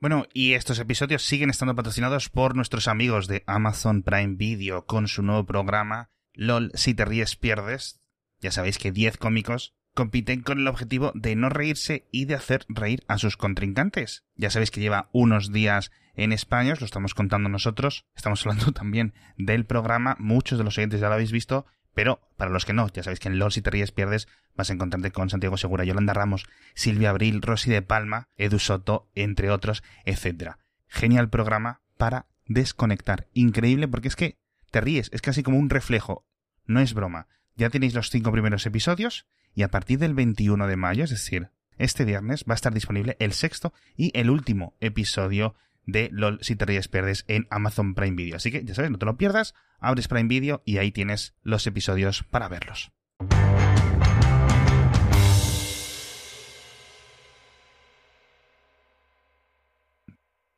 Bueno, y estos episodios siguen estando patrocinados por nuestros amigos de Amazon Prime Video con su nuevo programa LOL Si te ríes pierdes. Ya sabéis que 10 cómicos compiten con el objetivo de no reírse y de hacer reír a sus contrincantes. Ya sabéis que lleva unos días en España, os lo estamos contando nosotros, estamos hablando también del programa, muchos de los oyentes ya lo habéis visto, pero para los que no, ya sabéis que en LOL si te ríes pierdes vas a encontrarte con Santiago Segura, Yolanda Ramos, Silvia Abril, Rosy de Palma, Edu Soto, entre otros, etc. Genial programa para desconectar. Increíble porque es que te ríes, es casi como un reflejo. No es broma. Ya tenéis los cinco primeros episodios y a partir del 21 de mayo, es decir, este viernes, va a estar disponible el sexto y el último episodio de LOL si te ríes pierdes en Amazon Prime Video. Así que ya sabes, no te lo pierdas, abres Prime Video y ahí tienes los episodios para verlos.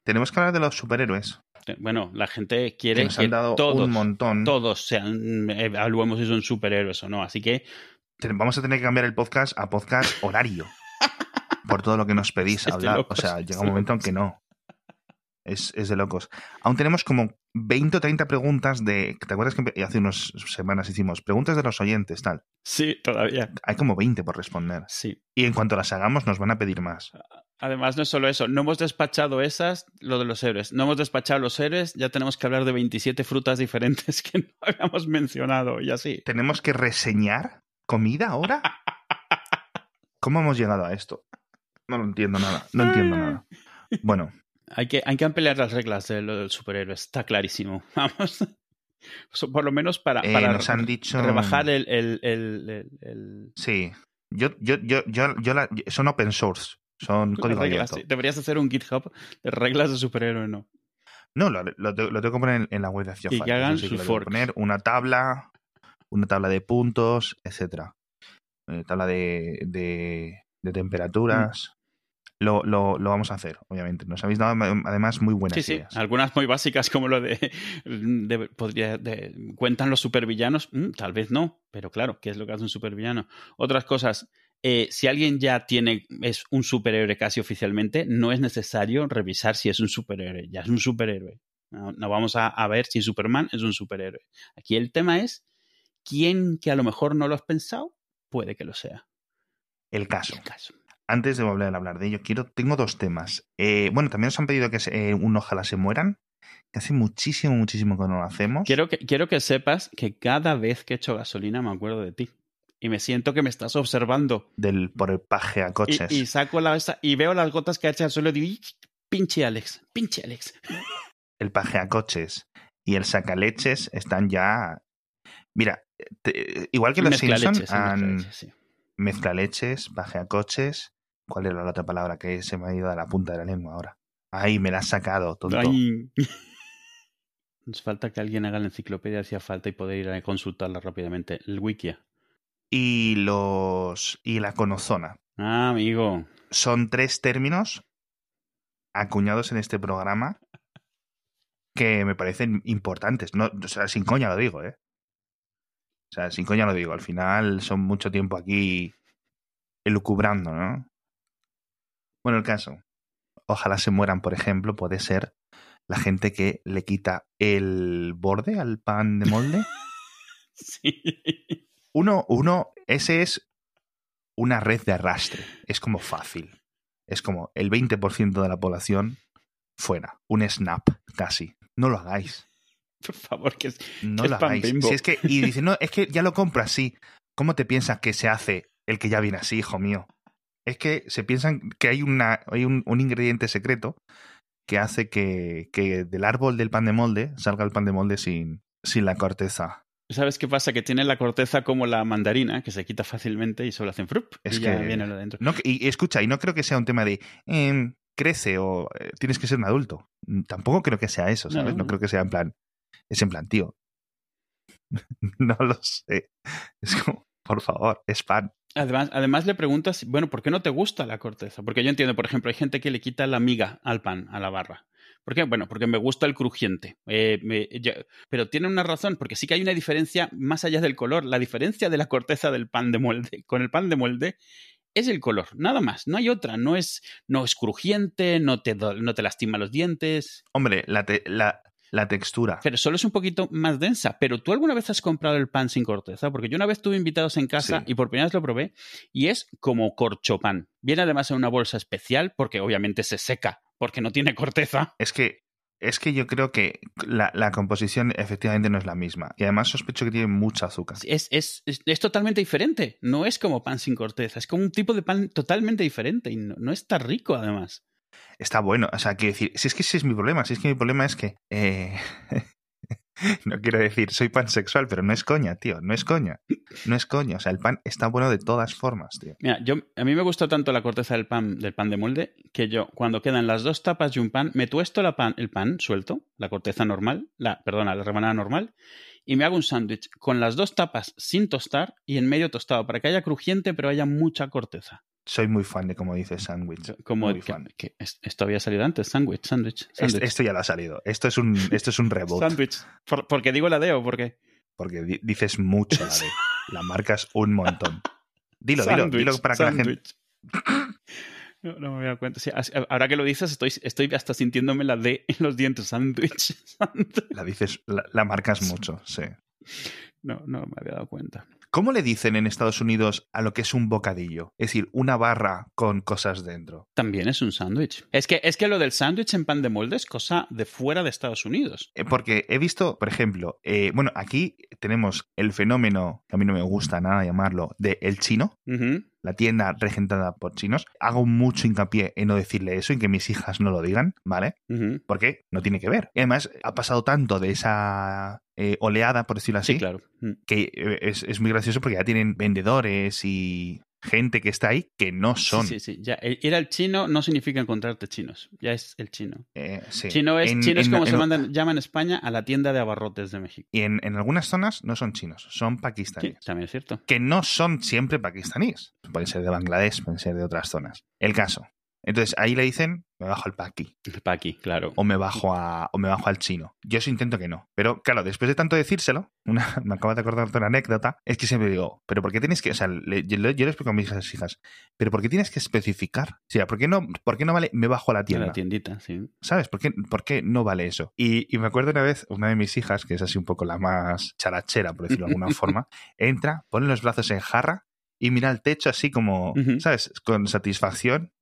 Tenemos que hablar de los superhéroes. Bueno, la gente quiere Que nos que han dado todos, un montón. todos sean, evaluemos si son superhéroes o no. Así que Vamos a tener que cambiar el podcast a podcast horario. por todo lo que nos pedís hablar. o sea, llega un momento en que no. Es, es de locos. Aún tenemos como 20 o 30 preguntas de. ¿Te acuerdas que hace unas semanas hicimos preguntas de los oyentes, tal? sí, todavía. Hay como 20 por responder. Sí. Y en cuanto las hagamos, nos van a pedir más. Además, no es solo eso, no hemos despachado esas, lo de los héroes. No hemos despachado los héroes, ya tenemos que hablar de 27 frutas diferentes que no habíamos mencionado y así. ¿Tenemos que reseñar comida ahora? ¿Cómo hemos llegado a esto? No lo entiendo nada. No entiendo nada. Bueno, Hay que, hay que ampliar las reglas de lo del superhéroe, está clarísimo. Vamos. Por lo menos para, eh, para nos han dicho. rebajar el, el, el, el- Sí. Yo, yo, yo, yo, yo la- son open source. Son código reglas. abierto. sí. Deberías hacer un GitHub de reglas de superhéroe, ¿no? No, lo, lo, te- lo tengo que poner en, en la web de Acción Y que hagan sí su fork. poner una tabla, una tabla de puntos, etcétera. Eh, tabla de, de, de temperaturas. Lo, lo, lo vamos a hacer, obviamente. Nos habéis dado además muy buenas Sí, sí. ideas. Algunas muy básicas como lo de, de- podría, de- ¿cuentan los supervillanos? Mm, tal vez no, pero claro, ¿qué es lo que hace un supervillano? Otras cosas, eh, si alguien ya tiene, es un superhéroe casi oficialmente, no es necesario revisar si es un superhéroe, ya es un superhéroe. No, no vamos a, a ver si Superman es un superhéroe. Aquí el tema es, ¿quién que a lo mejor no lo has pensado? Puede que lo sea. El caso. El caso. Antes de volver a hablar de ello, quiero, tengo dos temas. Eh, bueno, también nos han pedido que se- eh, un ojalá se mueran. Que hace muchísimo, muchísimo que no lo hacemos. Quiero que, quiero que sepas que cada vez que echo gasolina me acuerdo de ti. Y me siento que me estás observando. Del, por el paje a coches. y saco la esa y veo las gotas que ha hecho al suelo y digo, "Ih, pinche Alex, pinche Alex. el paje a coches y el sacaleches están ya. Mira, te- igual que los Simpsons han leches, sí. mezcla leches, paje a coches. ¿Cuál era la otra palabra que se me ha ido a la punta de la lengua ahora? Ay, me la has sacado, tonto. Ay. Nos falta que alguien haga la enciclopedia, hacía falta y poder ir a consultarla rápidamente. El Wikia. Y los. y la conozona. Ah, amigo. Son tres términos acuñados en este programa que me parecen importantes. No, o sea, sin coña lo digo, ¿eh? O sea, sin coña lo digo. Al final son mucho tiempo aquí elucubrando, ¿no? Bueno, el caso. Ojalá se mueran, por ejemplo, puede ser la gente que le quita el borde al pan de molde. Sí. Uno, uno, ese es una red de arrastre. Es como fácil. Es como el 20% de la población fuera. Un snap, casi. No lo hagáis. Por favor, que es. No ¿Qué lo es pan hagáis. bimbo? Si es que, y dice, no, es que ya lo compro así. ¿Cómo te piensas que se hace el que ya viene así, hijo mío? Es que se piensan que hay, una, hay un, un ingrediente secreto que hace que, que del árbol del pan de molde salga el pan de molde sin, sin la corteza. ¿Sabes qué pasa? Que tiene la corteza como la mandarina, que se quita fácilmente y solo hacen frup. Es y ya que- viene lo dentro. No, y, escucha, y no creo que sea un tema de em, crece o eh, tienes que ser un adulto. Mm, Tampoco creo que sea eso, No, ¿sabes? no, No, no. creo que sea en plan. Es en plan, tío. no lo sé. Es como, por favor, es pan. Además, además le preguntas, bueno, ¿por qué no te gusta la corteza? Porque yo entiendo, por ejemplo, hay gente que le quita la miga al pan, a la barra. ¿Por qué? Bueno, porque me gusta el crujiente. Eh, pero tiene una razón, porque sí que hay una diferencia más allá del color. La diferencia de la corteza del pan de molde con el pan de molde es el color, nada más, no hay otra, no es, no es crujiente, no te, no te lastima los dientes. Hombre, la, la, la textura. Pero solo es un poquito más densa. Pero tú alguna vez has comprado el pan sin corteza? Porque yo una vez tuve invitados en casa y por primera vez lo probé y es como corchopan. Viene además en una bolsa especial porque obviamente se seca porque no tiene corteza. Es que es que yo creo que la, composición efectivamente no es la misma. Y además sospecho que tiene mucha azúcar. Es, es, es, totalmente diferente. No es como pan sin corteza. Es como un tipo de pan totalmente diferente. Y no, no está rico, además está bueno. O sea, quiero decir, si es que ese es mi problema, si es que mi problema es que. Eh, no quiero decir, soy pansexual, pero no es coña, tío, no es coña. No es coña. O sea, el pan está bueno de todas formas, tío. Mira, yo, a mí me gusta tanto la corteza del pan, del pan de molde que yo, cuando quedan las dos tapas de un pan, me tuesto el pan suelto, la corteza normal, la, perdona, la rebanada normal, y me hago un sándwich con las dos tapas sin tostar y en medio tostado, para que haya crujiente, pero haya mucha corteza soy muy fan de como dice sándwich. Como muy fan. esto había salido antes, sándwich, sándwich. Esto ya lo ha salido. Esto es un, esto es un reboot. sándwich. ¿Por, qué digo la D o por qué? Porque dices mucho la D. la marcas un montón. Dilo, dilo, dilo para que la gente. No, me había dado cuenta. ahora que lo dices, estoy, estoy hasta sintiéndome la D en los dientes. Sándwich. La dices, la marcas mucho, sí. No, no me había dado cuenta. ¿Cómo le dicen en Estados Unidos a lo que es un bocadillo? Es decir, una barra con cosas dentro. También es un sándwich. Es que, es que lo del sándwich en pan de molde es cosa de fuera de Estados Unidos. Eh, porque he visto, por ejemplo, eh, bueno, aquí tenemos el fenómeno, que a mí no me gusta nada llamarlo, de el chino la tienda regentada por chinos. Hago mucho hincapié en no decirle eso y que mis hijas no lo digan, ¿vale? Porque no tiene que ver. Y además, ha pasado tanto de esa eh, oleada, por decirlo así, claro. que eh, es, es, muy gracioso porque ya tienen vendedores y gente que está ahí que no son. Sí, sí, sí. Ya, ir al chino no significa encontrarte chinos. Ya es el chino. Eh, sí. Chino es, chino es como se llama en España a la tienda de abarrotes de México. Y en, algunas zonas no son chinos, son pakistaníes. Sí, también es cierto. Que no son siempre pakistaníes. Pueden ser de Bangladesh, pueden ser de otras zonas. El caso. Entonces ahí le dicen, me bajo al paqui. El paqui, claro. O me bajo a, o me bajo al chino. Yo eso intento que no. Pero claro, después de tanto decírselo, una, me acabo de acordar de una anécdota, es que siempre digo, pero ¿por qué tienes que, o sea, yo, le explico a mis hijas, pero ¿por qué tienes que especificar? O sea, ¿por qué no, por qué no vale me bajo a la tienda? A la tiendita, sí. ¿Sabes? ¿Por qué, por qué no vale eso? Y, y, me acuerdo una vez, una de mis hijas, que es así un poco la más charachera, por decirlo de alguna forma, entra, pone los brazos en jarra y mira al techo así como, ¿sabes? Con satisfacción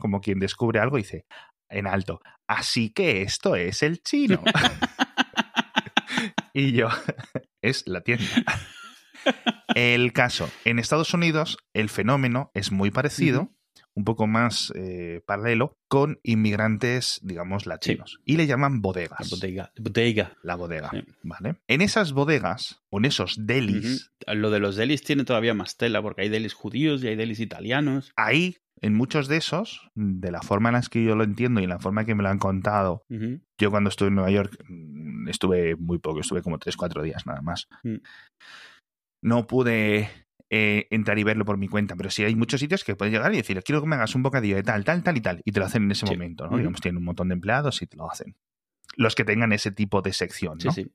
como quien descubre algo y dice en alto, así que esto es el chino. y yo, es la tienda. El caso, en Estados Unidos el fenómeno es muy parecido, un poco más eh, paralelo, con inmigrantes, digamos, latinos. Y le llaman bodegas. La bodega. bodega. La bodega, ¿vale? En esas bodegas, o en esos delis... Lo de los delis tiene todavía más tela, porque hay delis judíos y hay delis italianos. Ahí en muchos de esos, de la forma en la que yo lo entiendo y en la forma en que me lo han contado, yo cuando estuve en Nueva York mm, estuve muy poco, estuve como 3-4 días nada más. Mm. No pude eh, entrar y verlo por mi cuenta, pero sí hay muchos sitios que puedes llegar y decir, quiero que me hagas un bocadillo de tal, tal, tal y tal, y te lo hacen en ese momento, ¿no? Digamos, tienen un montón de empleados y te lo hacen. Los que tengan ese tipo de sección, ¿no? Sí, sí.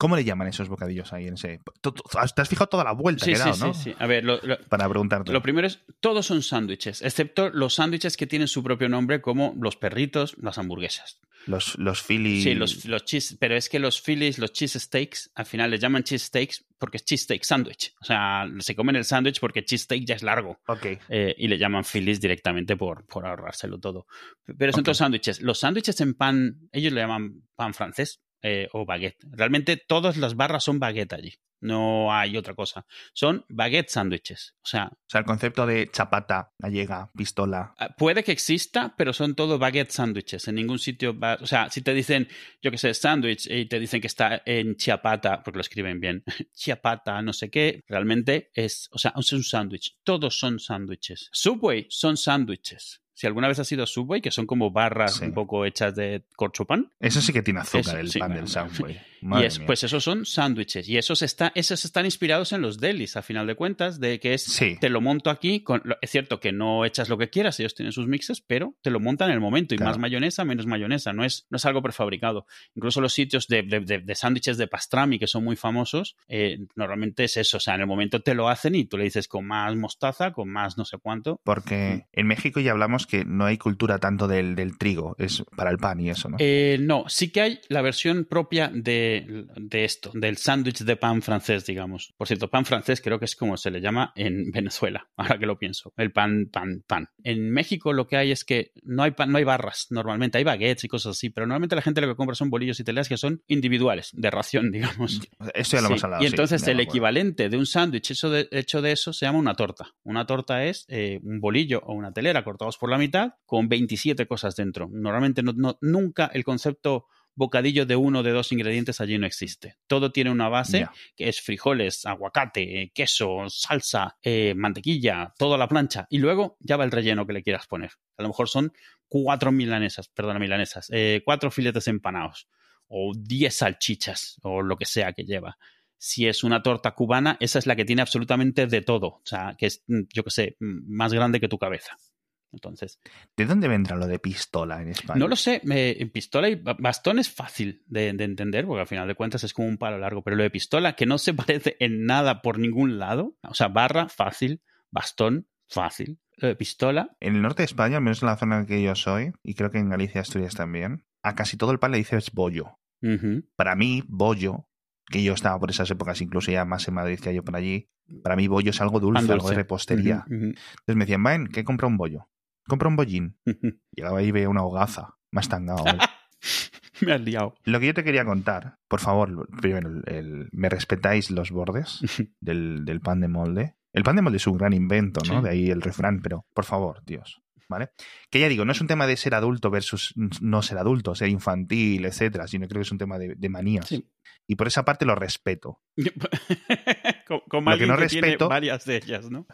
¿Cómo le llaman esos bocadillos ahí en ese? Te has fijado toda la vuelta sí, que sí, ¿no? Sí, sí. A ver, lo, para preguntarte. Lo primero es, todos son sándwiches, excepto los sándwiches que tienen su propio nombre, como los perritos, las hamburguesas. Los, los. Sí, los, los cheese, pero es que los Phillies, los cheese steaks, al final les llaman cheese steaks porque es cheese steak sandwich. O sea, se comen el sándwich porque cheese steak ya es largo. Ok. Eh, y le llaman Phillies directamente por, por ahorrárselo todo. Pero son todos sándwiches. Los sándwiches en pan, ellos le llaman pan francés eh, o baguette. Realmente todas las barras son baguette allí. No hay otra cosa. Son baguette sándwiches. O sea, o sea, el concepto de chapata, gallega, pistola. Ah, puede que exista, pero son todo baguette sándwiches. En ningún sitio. o sea, si te dicen, yo qué sé, sándwich y te dicen que está en chiapata, porque lo escriben bien, chiapata, no sé qué, realmente es, o sea, es un sándwich. Todos son sándwiches. Subway son sándwiches Si alguna vez has sido Subway, que son como barras Sí. un poco hechas de corchopan. Eso sí que tiene azúcar, Eso, el sí, pan del. Subway. Y es, mía. pues esos son sándwiches. Y esos, está, esos están inspirados en los delis, a final de cuentas, de que es Sí. te lo monto aquí. Con, es cierto que no echas lo que quieras, ellos tienen sus mixes, pero te lo montan en el momento. Y Claro. más mayonesa, menos mayonesa. No es, no es algo prefabricado. Incluso los sitios de, de, de- de sándwiches de pastrami, que son muy famosos, eh, normalmente es eso. O sea, en el momento te lo hacen y tú le dices con más mostaza, con más no sé cuánto. Porque en México ya hablamos que no hay cultura tanto del, del trigo, es para el pan y eso, ¿no? Eh, no, sí que hay la versión propia de, de esto, del sándwich de pan francés, digamos. Por cierto, pan francés creo que es como se le llama en Venezuela, ahora que lo pienso. El pan, pan, pan. En México lo que hay es que no hay pan, no hay barras normalmente, hay baguettes y cosas así, pero normalmente la gente lo que compra son bolillos y teleas que son individuales, de ración, digamos. Esto ya lo Sí, hemos hablado. Y entonces el equivalente de un sándwich hecho de, hecho de eso se llama una torta. Una torta es eh, un bolillo o una telera cortados por la mitad con 27 cosas dentro. Normalmente no, no- nunca el concepto bocadillo de uno o de dos ingredientes allí no existe. Todo tiene una base que es frijoles, aguacate, queso, salsa, eh, mantequilla, toda la plancha. Y luego ya va el relleno que le quieras poner. A lo mejor son cuatro milanesas, perdona, milanesas, eh, cuatro filetes empanados o 10 salchichas o lo que sea que lleva. Si es una torta cubana, esa es la que tiene absolutamente de todo. O sea, que es, mm, yo qué sé, mm, más grande que tu cabeza. Entonces, ¿De dónde vendrá lo de pistola en España? no lo sé, me- pistola y ba- bastón es fácil de, de entender, porque al final de cuentas es como un palo largo, pero lo de pistola, que no se parece en nada por ningún lado, o sea, barra, fácil, bastón, fácil. Lo de pistola, En el norte de España, al menos en la zona en la que yo soy, y creo que en Galicia Asturias también, a casi todo el pan le dices bollo. Para mí, bollo, que yo estaba por esas épocas, incluso ya más en Madrid que yo por allí, para mí bollo es algo dulce, algo de repostería. Entonces me decían, Vain, ¿qué compra un bollo? Compra un bollín. Llegaba ahí y veía una hogaza. Más tangado. ¿eh? Me has liado. Lo que yo te quería contar, por favor, primero, el- el- ¿me respetáis los bordes del, del pan de molde? El pan de molde es un gran invento, ¿no? Sí. De ahí el refrán, pero por favor, Dios, ¿vale? Que ya digo, no es un tema de ser adulto versus no ser adulto, ser infantil, etcétera, sino creo que es un tema de, de manías. Sí. Y por esa parte lo respeto. Con- Como Lo que no que tiene respeto- varias de ellas, ¿no?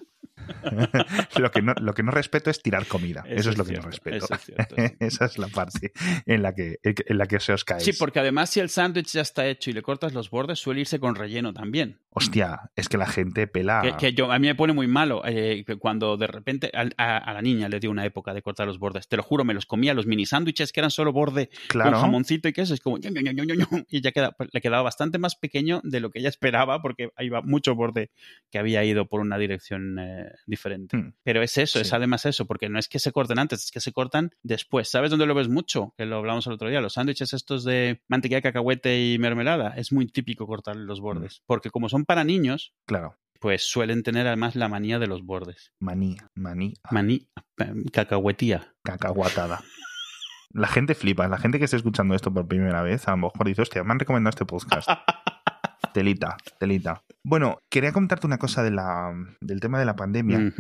lo, que no, lo que no respeto es tirar comida. Eso, es lo que cierto, no respeto. eso es cierto, sí. Esa es la parte en la que, en la que se os cae. Sí, porque además si el sándwich ya está hecho y le cortas los bordes, suele irse con relleno también. Hostia, es que la gente pela. Que, que yo, a mí me pone muy malo eh, cuando de repente a, a- a la niña le dio una época de cortar los bordes. Te lo juro, me los comía los mini sándwiches que eran solo borde claro. con jamoncito y queso. Es como... y ya queda, le quedaba bastante más pequeño de lo que ella esperaba porque iba mucho borde que había ido por una dirección eh, diferente. Hmm. Pero es eso, es además eso, porque no es que se corten antes, es que se cortan después. ¿Sabes dónde lo ves mucho? Que lo hablamos el otro día. Los sándwiches estos de mantequilla, cacahuete y mermelada. Es muy típico cortar los bordes. Porque como son para niños, Claro. pues suelen tener además la manía de los bordes. Maní, maní, Maní, eh, cacahuetía. cacahuatada. La gente flipa, la gente que está escuchando esto por primera vez, a lo mejor dice, hostia, me han recomendado este podcast. Telita, telita. Bueno, quería contarte una cosa de la, del tema de la pandemia.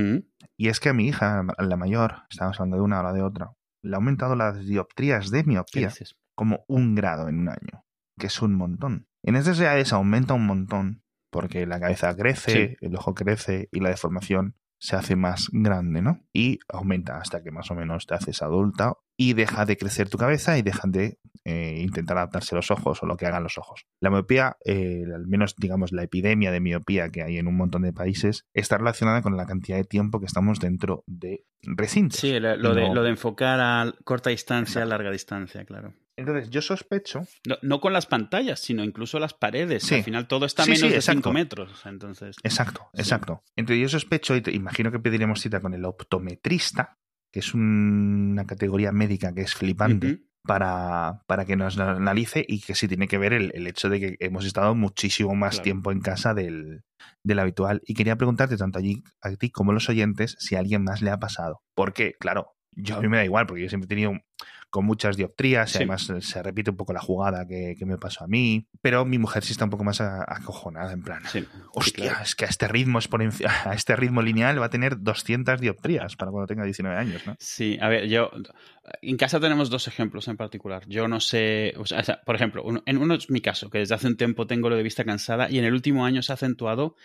Y es que a mi hija, la mayor, estábamos hablando de una o de otra, le ha aumentado las dioptrías de ¿Qué miopía como un grado en un año, que es un montón. En estas edades aumenta un montón, porque la cabeza crece, el ojo crece y la deformación se hace más grande, ¿no? Y aumenta hasta que más o menos te haces adulta y deja de crecer tu cabeza y dejan de eh, intentar adaptarse los ojos o lo que hagan los ojos. La miopía, eh, al menos digamos la epidemia de miopía que hay en un montón de países, está relacionada con la cantidad de tiempo que estamos dentro de recintos. Sí, lo, de, No. lo de enfocar a corta distancia, a larga distancia, claro. Entonces yo sospecho No, no con las pantallas, sino incluso las paredes. Sí. Al final todo está a menos sí, de exacto. 5 metros. Entonces, Exacto, exacto. Entonces yo sospecho y te imagino que pediremos cita con el optometrista, que es un- una categoría médica que es flipante, para, para que nos analice y que sí tiene que ver el, el hecho de que hemos estado muchísimo más Claro. tiempo en casa del, del habitual. Y quería preguntarte tanto allí a ti como a los oyentes si a alguien más le ha pasado. Porque, claro, yo a mí me da igual, porque yo siempre he tenido con muchas dioptrías y además se repite un poco la jugada que, me pasó a mí. Pero mi mujer sí está un poco más acojonada, en plan, hostia, es que a este ritmo a este ritmo lineal va a tener 200 dioptrías para cuando tenga 19 años, ¿no? Sí, a ver, yo en casa tenemos dos ejemplos en particular. Yo no sé, o sea, por ejemplo, en uno es mi caso, que desde hace un tiempo tengo lo de vista cansada y en el último año se ha acentuado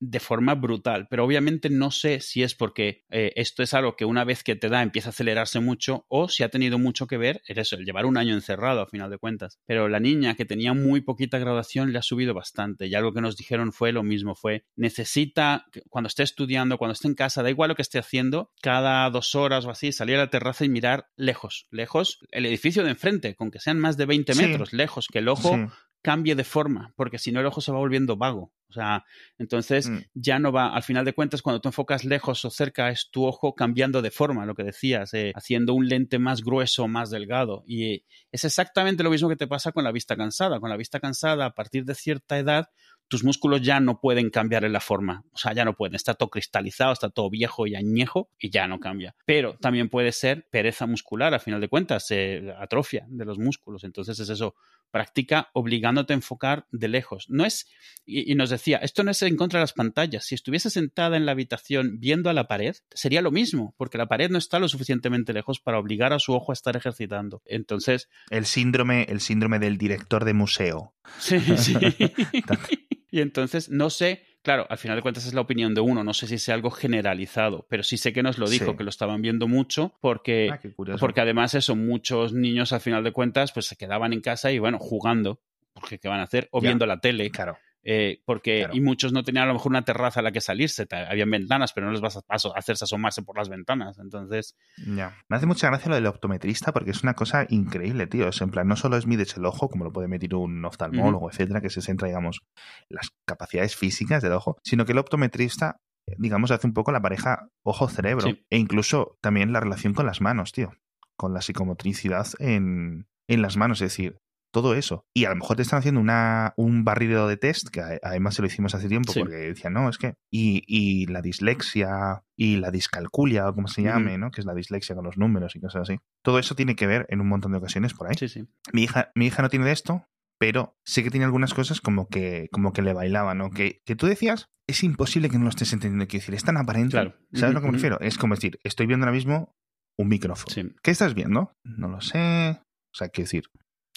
de forma brutal, pero obviamente no sé si es porque eh, esto es algo que una vez que te da empieza a acelerarse mucho o si ha tenido mucho que ver, es eso, el llevar un año encerrado a final de cuentas. Pero la niña que tenía muy poquita graduación le ha subido bastante y algo que nos dijeron fue lo mismo, fue necesita, cuando esté estudiando, cuando esté en casa, da igual lo que esté haciendo, cada dos horas o así, salir a la terraza y mirar lejos, lejos, el edificio de enfrente, con que sean más de 20 metros, lejos, que el ojo cambie de forma, porque si no el ojo se va volviendo vago. O sea, entonces mm. ya no va, al final de cuentas, cuando tú enfocas lejos o cerca, es tu ojo cambiando de forma, lo que decías, eh, haciendo un lente más grueso, más delgado. Y es exactamente lo mismo que te pasa con la vista cansada. Con la vista cansada, a partir de cierta edad, tus músculos ya no pueden cambiar en la forma. O sea, ya no pueden. Está todo cristalizado, está todo viejo y añejo y ya no cambia. Pero también puede ser pereza muscular, a final de cuentas, eh, atrofia de los músculos. Entonces es eso, practica obligándote a enfocar de lejos. No es, y, nos decía, esto no es en contra de las pantallas. Si estuviese sentada en la habitación viendo a la pared, sería lo mismo, porque la pared no está lo suficientemente lejos para obligar a su ojo a estar ejercitando. Entonces... El síndrome, el síndrome del director de museo. Sí, sí. Y entonces no sé, claro, al final de cuentas es la opinión de uno, no sé si sea algo generalizado, pero sí sé que nos lo dijo, que lo estaban viendo mucho, porque, ah, porque además eso, muchos niños al final de cuentas pues se quedaban en casa y bueno, jugando, porque ¿qué van a hacer? O viendo la tele. Claro. Eh, porque y muchos no tenían a lo mejor una terraza a la que salirse, habían ventanas, pero no les vas a hacerse asomarse por las ventanas, entonces... Ya. Me hace mucha gracia lo del optometrista porque es una cosa increíble, tío, es en plan, no solo es mides el ojo, como lo puede medir un oftalmólogo, etcétera, que se centra, digamos, las capacidades físicas del ojo, sino que el optometrista digamos, hace un poco la pareja ojo-cerebro e incluso también la relación con las manos, tío, con la psicomotricidad en, en las manos. Es decir, todo eso. Y a lo mejor te están haciendo una, un barrido de test, que además se lo hicimos hace tiempo, porque decían, no, es que. Y, y, la dislexia y la discalculia, o como se llame, ¿no? Que es la dislexia con los números y cosas así. Todo eso tiene que ver en un montón de ocasiones por ahí. Sí, sí. Mi hija, mi hija no tiene de esto, pero sí que tiene algunas cosas como que, como que le bailaba, ¿no? Que, que tú decías, es imposible que no lo estés entendiendo. Quiero decir, es tan aparente. Claro. ¿Sabes a lo que me refiero? Es como decir, estoy viendo ahora mismo un micrófono. ¿Qué estás viendo? No lo sé. O sea, quiero decir,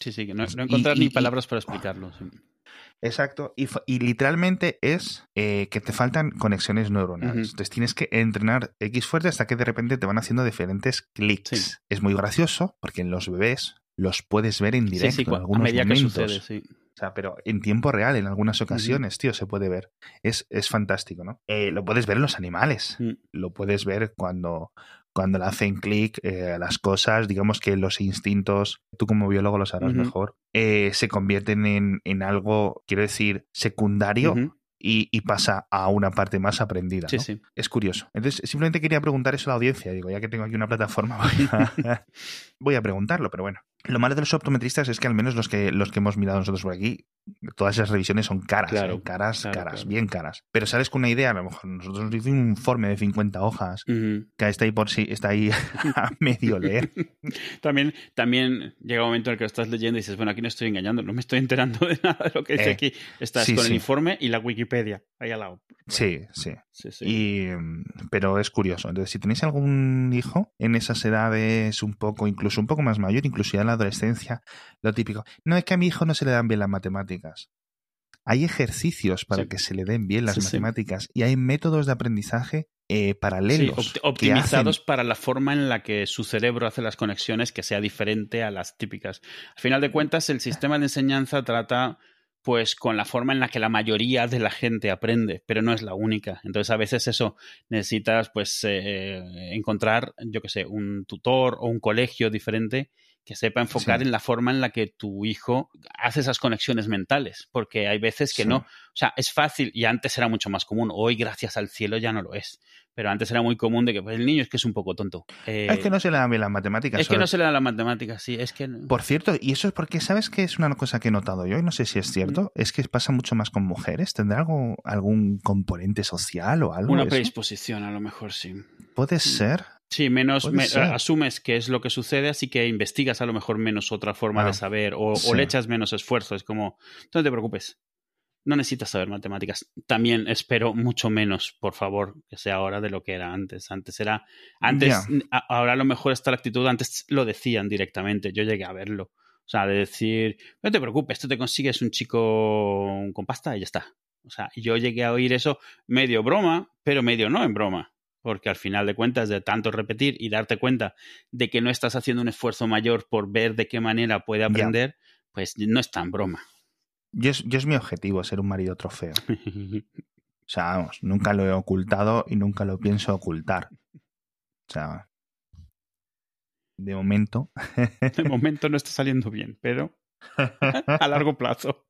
Sí, sí, que no, no encontrar ni palabras para explicarlo. Exacto, y, literalmente es eh, que te faltan conexiones neuronales. Entonces tienes que entrenar X fuerte hasta que de repente te van haciendo diferentes clics. Es muy gracioso porque en los bebés los puedes ver en directo en algunos momentos. O sea, pero en tiempo real, en algunas ocasiones, tío, se puede ver. Es, es fantástico, ¿no? Eh, lo puedes ver en los animales. Mm. Lo puedes ver cuando, cuando le hacen clic eh, las cosas, digamos que los instintos, tú como biólogo lo sabrás mejor, eh, se convierten en, en, algo, quiero decir, secundario. Y, pasa a una parte más aprendida. Sí, sí. Es curioso. Entonces, simplemente quería preguntar eso a la audiencia. Digo, ya que tengo aquí una plataforma, voy a preguntarlo, pero bueno. Lo malo de los optometristas es que al menos los que, los que hemos mirado nosotros por aquí, todas esas revisiones son caras, ¿eh? caras, caras, bien caras. Pero sales con una idea, a lo mejor nosotros nos hizo un informe de 50 hojas que está ahí por sí, está ahí a medio leer. también, también llega un momento en el que lo estás leyendo y dices, bueno, aquí no estoy engañando, no me estoy enterando de nada de lo que dice eh, aquí. Estás con el informe y la Wikipedia ahí al lado. Sí, sí. Y, pero es curioso. Entonces, si tenéis algún hijo en esas edades un poco, incluso un poco más mayor, incluso ya en la adolescencia, lo típico. No es que a mi hijo no se le dan bien las matemáticas. Hay ejercicios para que se le den bien las matemáticas y hay métodos de aprendizaje eh, paralelos. optimizados para la forma en la que su cerebro hace las conexiones que sea diferente a las típicas. Al final de cuentas, el sistema de enseñanza trata pues con la forma en la que la mayoría de la gente aprende, pero no es la única. Entonces a veces eso necesitas pues eh, encontrar, yo que sé, un tutor o un colegio diferente que sepa enfocar en la forma en la que tu hijo hace esas conexiones mentales, porque hay veces que no, o sea, es fácil y antes era mucho más común, hoy gracias al cielo ya no lo es, pero antes era muy común de que pues, el niño es que es un poco tonto. es que no se le dan bien las matemáticas. Es que no se le dan las matemáticas, sí, es que... Por cierto, y eso es porque, ¿sabes que es una cosa que he notado yo? Y no sé si es cierto, es que pasa mucho más con mujeres. ¿Tendrá algo, algún componente social o algo? Una predisposición, a lo mejor sí. Puede ser. Sí, menos me- asumes que es lo que sucede, así que investigas a lo mejor menos otra forma Ah, de saber o, le echas menos esfuerzo. Es como, no te preocupes, no necesitas saber matemáticas. También espero mucho menos, por favor, que sea ahora de lo que era antes. Antes era, antes, a- ahora a lo mejor está la actitud, antes lo decían directamente, yo llegué a verlo. O sea, de decir, no te preocupes, tú te consigues un chico con pasta y ya está. O sea, yo llegué a oír eso medio broma, pero medio no en broma. Porque al final de cuentas, de tanto repetir y darte cuenta de que no estás haciendo un esfuerzo mayor por ver de qué manera puede aprender, pues no es tan broma. Yo es, yo es mi objetivo ser un marido trofeo. O sea, vamos, nunca lo he ocultado y nunca lo pienso ocultar. O sea, de momento. De momento no está saliendo bien, pero a largo plazo.